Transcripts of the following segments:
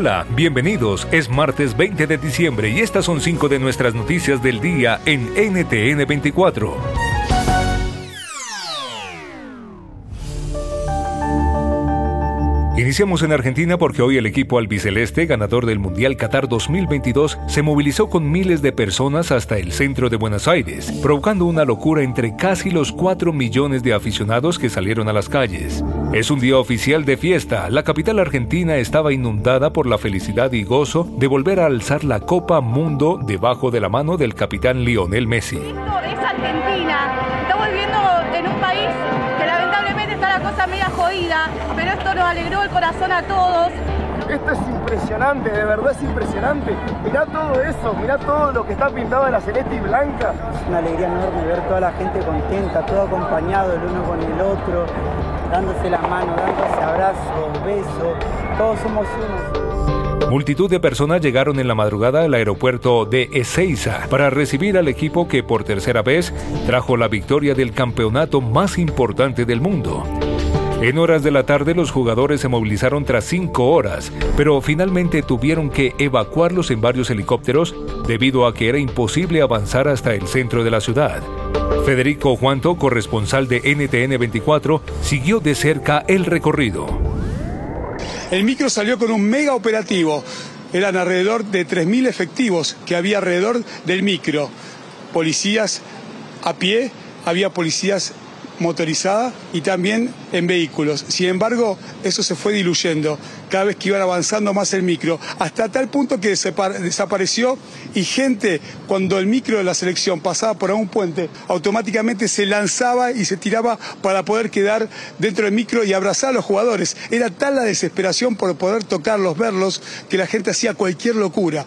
Hola, bienvenidos. Es martes 20 de diciembre y estas son cinco de nuestras noticias del día en NTN 24. Iniciamos en Argentina porque hoy el equipo albiceleste, ganador del Mundial Qatar 2022, se movilizó con miles de personas hasta el centro de Buenos Aires, provocando una locura entre casi los 4 millones de aficionados que salieron a las calles. Es un día oficial de fiesta. La capital argentina estaba inundada por la felicidad y gozo de volver a alzar la Copa Mundo debajo de la mano del capitán Lionel Messi. Es Argentina. Estamos viviendo en un país está la cosa media jodida, pero esto nos alegró el corazón a todos. Esto es impresionante, de verdad es impresionante. Mirá todo eso, mirá todo lo que está pintado en la celeste y blanca. Es una alegría enorme ver toda la gente contenta, todo acompañado el uno con el otro, dándose la mano, dándose abrazos, besos, todos somos unos. Multitud de personas llegaron en la madrugada al aeropuerto de Ezeiza para recibir al equipo que por tercera vez trajo la victoria del campeonato más importante del mundo. En horas de la tarde los jugadores se movilizaron tras cinco horas, pero finalmente tuvieron que evacuarlos en varios helicópteros debido a que era imposible avanzar hasta el centro de la ciudad. Federico Juanto, corresponsal de NTN 24, siguió de cerca el recorrido. El micro salió con un mega operativo. Eran alrededor de 3.000 efectivos que había alrededor del micro. Policías a pie, había policías motorizada y también en vehículos. Sin embargo, eso se fue diluyendo cada vez que iban avanzando más el micro, hasta tal punto que desapareció y gente, cuando el micro de la selección pasaba por un puente, automáticamente se lanzaba y se tiraba para poder quedar dentro del micro y abrazar a los jugadores. Era tal la desesperación por poder tocarlos, verlos, que la gente hacía cualquier locura.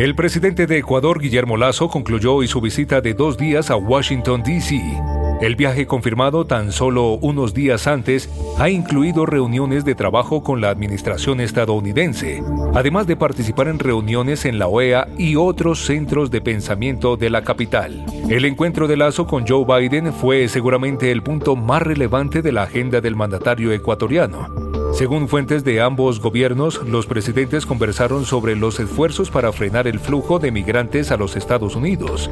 El presidente de Ecuador, Guillermo Lazo, concluyó hoy su visita de dos días a Washington, D.C. El viaje confirmado tan solo unos días antes ha incluido reuniones de trabajo con la administración estadounidense, además de participar en reuniones en la OEA y otros centros de pensamiento de la capital. El encuentro de Lazo con Joe Biden fue seguramente el punto más relevante de la agenda del mandatario ecuatoriano según fuentes de ambos gobiernos, los presidentes conversaron sobre los esfuerzos para frenar el flujo de migrantes a los Estados Unidos,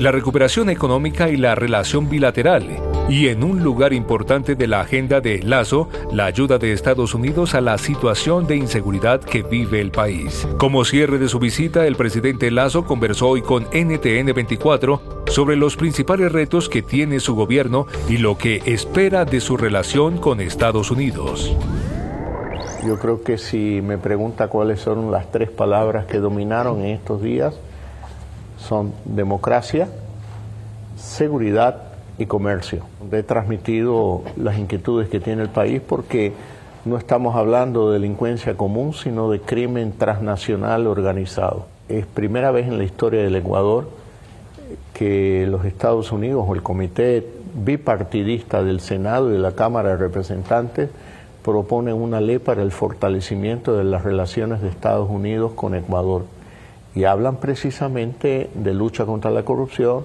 la recuperación económica y la relación bilateral, y en un lugar importante de la agenda de Lazo, la ayuda de Estados Unidos a la situación de inseguridad que vive el país. Como cierre de su visita, el presidente Lazo conversó hoy con NTN 24 sobre los principales retos que tiene su gobierno y lo que espera de su relación con Estados Unidos. Yo creo que si me pregunta cuáles son las tres palabras que dominaron en estos días, son democracia, seguridad y comercio. He transmitido las inquietudes que tiene el país porque no estamos hablando de delincuencia común, sino de crimen transnacional organizado. Es primera vez en la historia del Ecuador que los Estados Unidos o el comité bipartidista del Senado y de la Cámara de Representantes proponen una ley para el fortalecimiento de las relaciones de Estados Unidos con Ecuador y hablan precisamente de lucha contra la corrupción,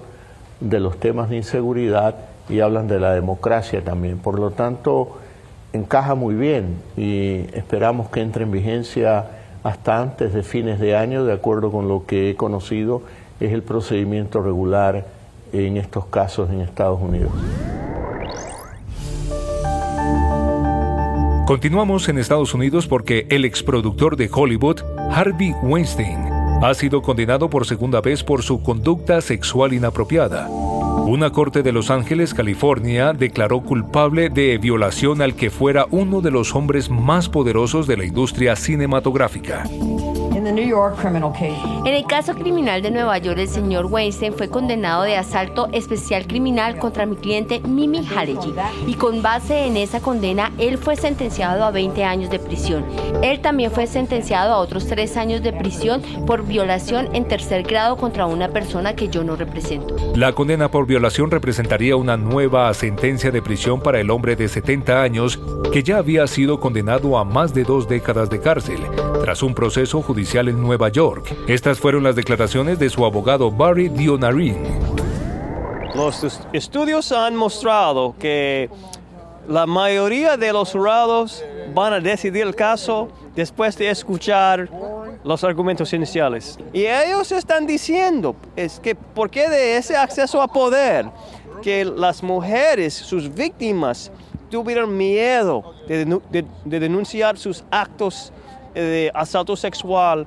de los temas de inseguridad y hablan de la democracia también. Por lo tanto, encaja muy bien y esperamos que entre en vigencia hasta antes de fines de año, de acuerdo con lo que he conocido, es el procedimiento regular en estos casos en Estados Unidos. Continuamos en Estados Unidos porque el exproductor de Hollywood, Harvey Weinstein, ha sido condenado por segunda vez por su conducta sexual inapropiada. Una corte de Los Ángeles, California, declaró culpable de violación al que fuera uno de los hombres más poderosos de la industria cinematográfica. En el caso criminal de Nueva York, el señor Weinstein fue condenado de asalto especial criminal contra mi cliente Mimi Haleji y con base en esa condena, él fue sentenciado a 20 años de prisión. Él también fue sentenciado a otros 3 años de prisión por violación en tercer grado contra una persona que yo no represento. La condena por violación representaría una nueva sentencia de prisión para el hombre de 70 años que ya había sido condenado a más de dos décadas de cárcel tras un proceso judicial en Nueva York. Fueron las declaraciones de su abogado Barry Dionarin. Los estudios han mostrado que la mayoría de los jurados van a decidir el caso después de escuchar los argumentos iniciales. Y ellos están diciendo es que por qué de ese acceso a poder que las mujeres, sus víctimas, tuvieron miedo de, de denunciar sus actos de asalto sexual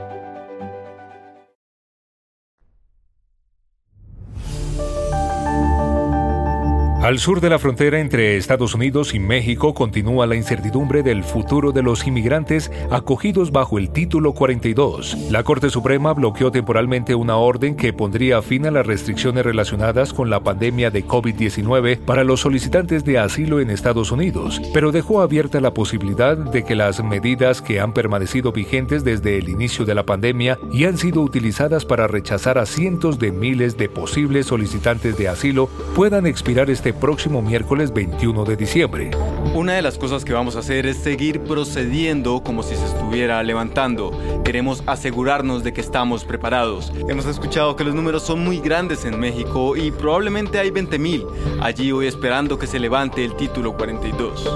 Al sur de la frontera entre Estados Unidos y México continúa la incertidumbre del futuro de los inmigrantes acogidos bajo el título 42. La Corte Suprema bloqueó temporalmente una orden que pondría fin a las restricciones relacionadas con la pandemia de COVID-19 para los solicitantes de asilo en Estados Unidos, pero dejó abierta la posibilidad de que las medidas que han permanecido vigentes desde el inicio de la pandemia y han sido utilizadas para rechazar a cientos de miles de posibles solicitantes de asilo puedan expirar este próximo miércoles 21 de diciembre. Una de las cosas que vamos a hacer es seguir procediendo como si se estuviera levantando. Queremos asegurarnos de que estamos preparados. Hemos escuchado que los números son muy grandes en México y probablemente hay 20.000 allí hoy esperando que se levante el título 42.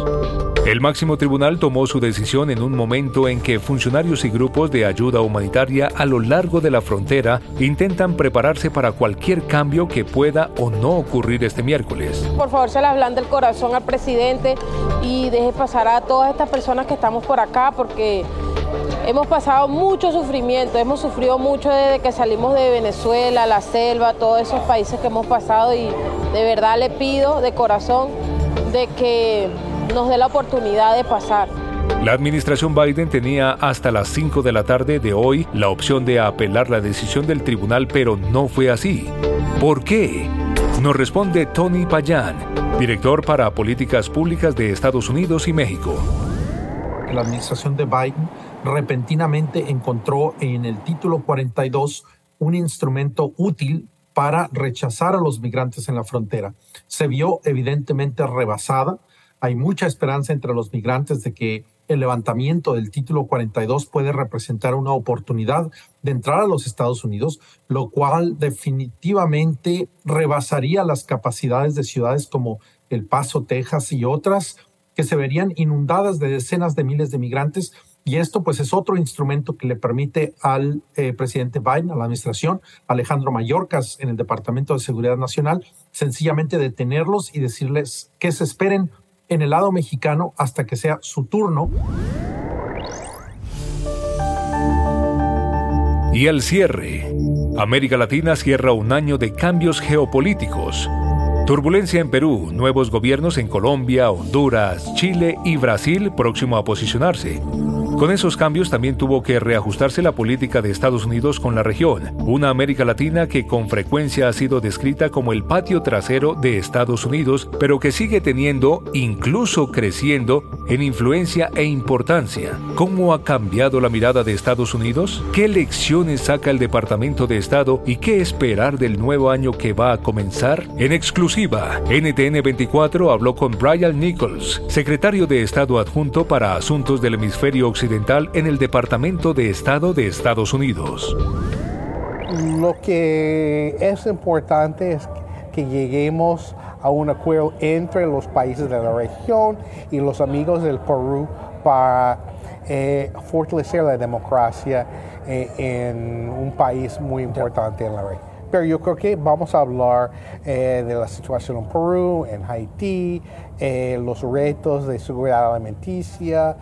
El máximo tribunal tomó su decisión en un momento en que funcionarios y grupos de ayuda humanitaria a lo largo de la frontera intentan prepararse para cualquier cambio que pueda o no ocurrir este miércoles. Por favor, se le hablan del corazón al presidente y deje pasar a todas estas personas que estamos por acá porque hemos pasado mucho sufrimiento, hemos sufrido mucho desde que salimos de Venezuela, la selva, todos esos países que hemos pasado y de verdad le pido de corazón de que nos dé la oportunidad de pasar. La administración Biden tenía hasta las 5 de la tarde de hoy la opción de apelar la decisión del tribunal, pero no fue así. ¿Por qué? Nos responde Tony Payan, director para políticas públicas de Estados Unidos y México. La administración de Biden repentinamente encontró en el título 42 un instrumento útil para rechazar a los migrantes en la frontera. Se vio evidentemente rebasada hay mucha esperanza entre los migrantes de que el levantamiento del título 42 puede representar una oportunidad de entrar a los Estados Unidos, lo cual definitivamente rebasaría las capacidades de ciudades como El Paso, Texas y otras que se verían inundadas de decenas de miles de migrantes. Y esto pues es otro instrumento que le permite al eh, presidente Biden, a la administración, Alejandro Mayorkas en el Departamento de Seguridad Nacional, sencillamente detenerlos y decirles que se esperen en el lado mexicano hasta que sea su turno. Y al cierre, América Latina cierra un año de cambios geopolíticos. Turbulencia en Perú, nuevos gobiernos en Colombia, Honduras, Chile y Brasil próximo a posicionarse. Con esos cambios también tuvo que reajustarse la política de Estados Unidos con la región, una América Latina que con frecuencia ha sido descrita como el patio trasero de Estados Unidos, pero que sigue teniendo, incluso creciendo, en influencia e importancia. ¿Cómo ha cambiado la mirada de Estados Unidos? ¿Qué lecciones saca el Departamento de Estado y qué esperar del nuevo año que va a comenzar? En exclusiva, NTN 24 habló con Brian Nichols, secretario de Estado adjunto para Asuntos del Hemisferio Occidental en el Departamento de Estado de Estados Unidos. Lo que es importante es que lleguemos a un acuerdo entre los países de la región y los amigos del Perú para eh, fortalecer la democracia eh, en un país muy importante en la región. Pero yo creo que vamos a hablar eh, de la situación en Perú, en Haití, los retos de seguridad alimenticia,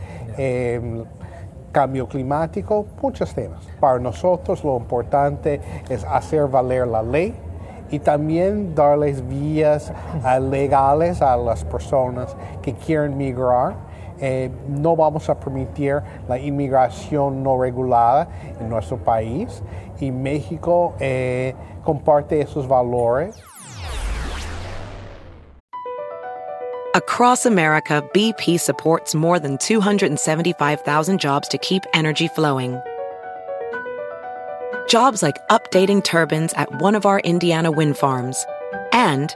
cambio climático, muchos temas. Para nosotros lo importante es hacer valer la ley y también darles vías legales a las personas que quieren migrar eh, no vamos a permitir la inmigración no regulada en nuestro país y México eh, comparte esos valores. Across America, BP supports more than 275,000 jobs to keep energy flowing. Jobs like updating turbines at one of our Indiana wind farms and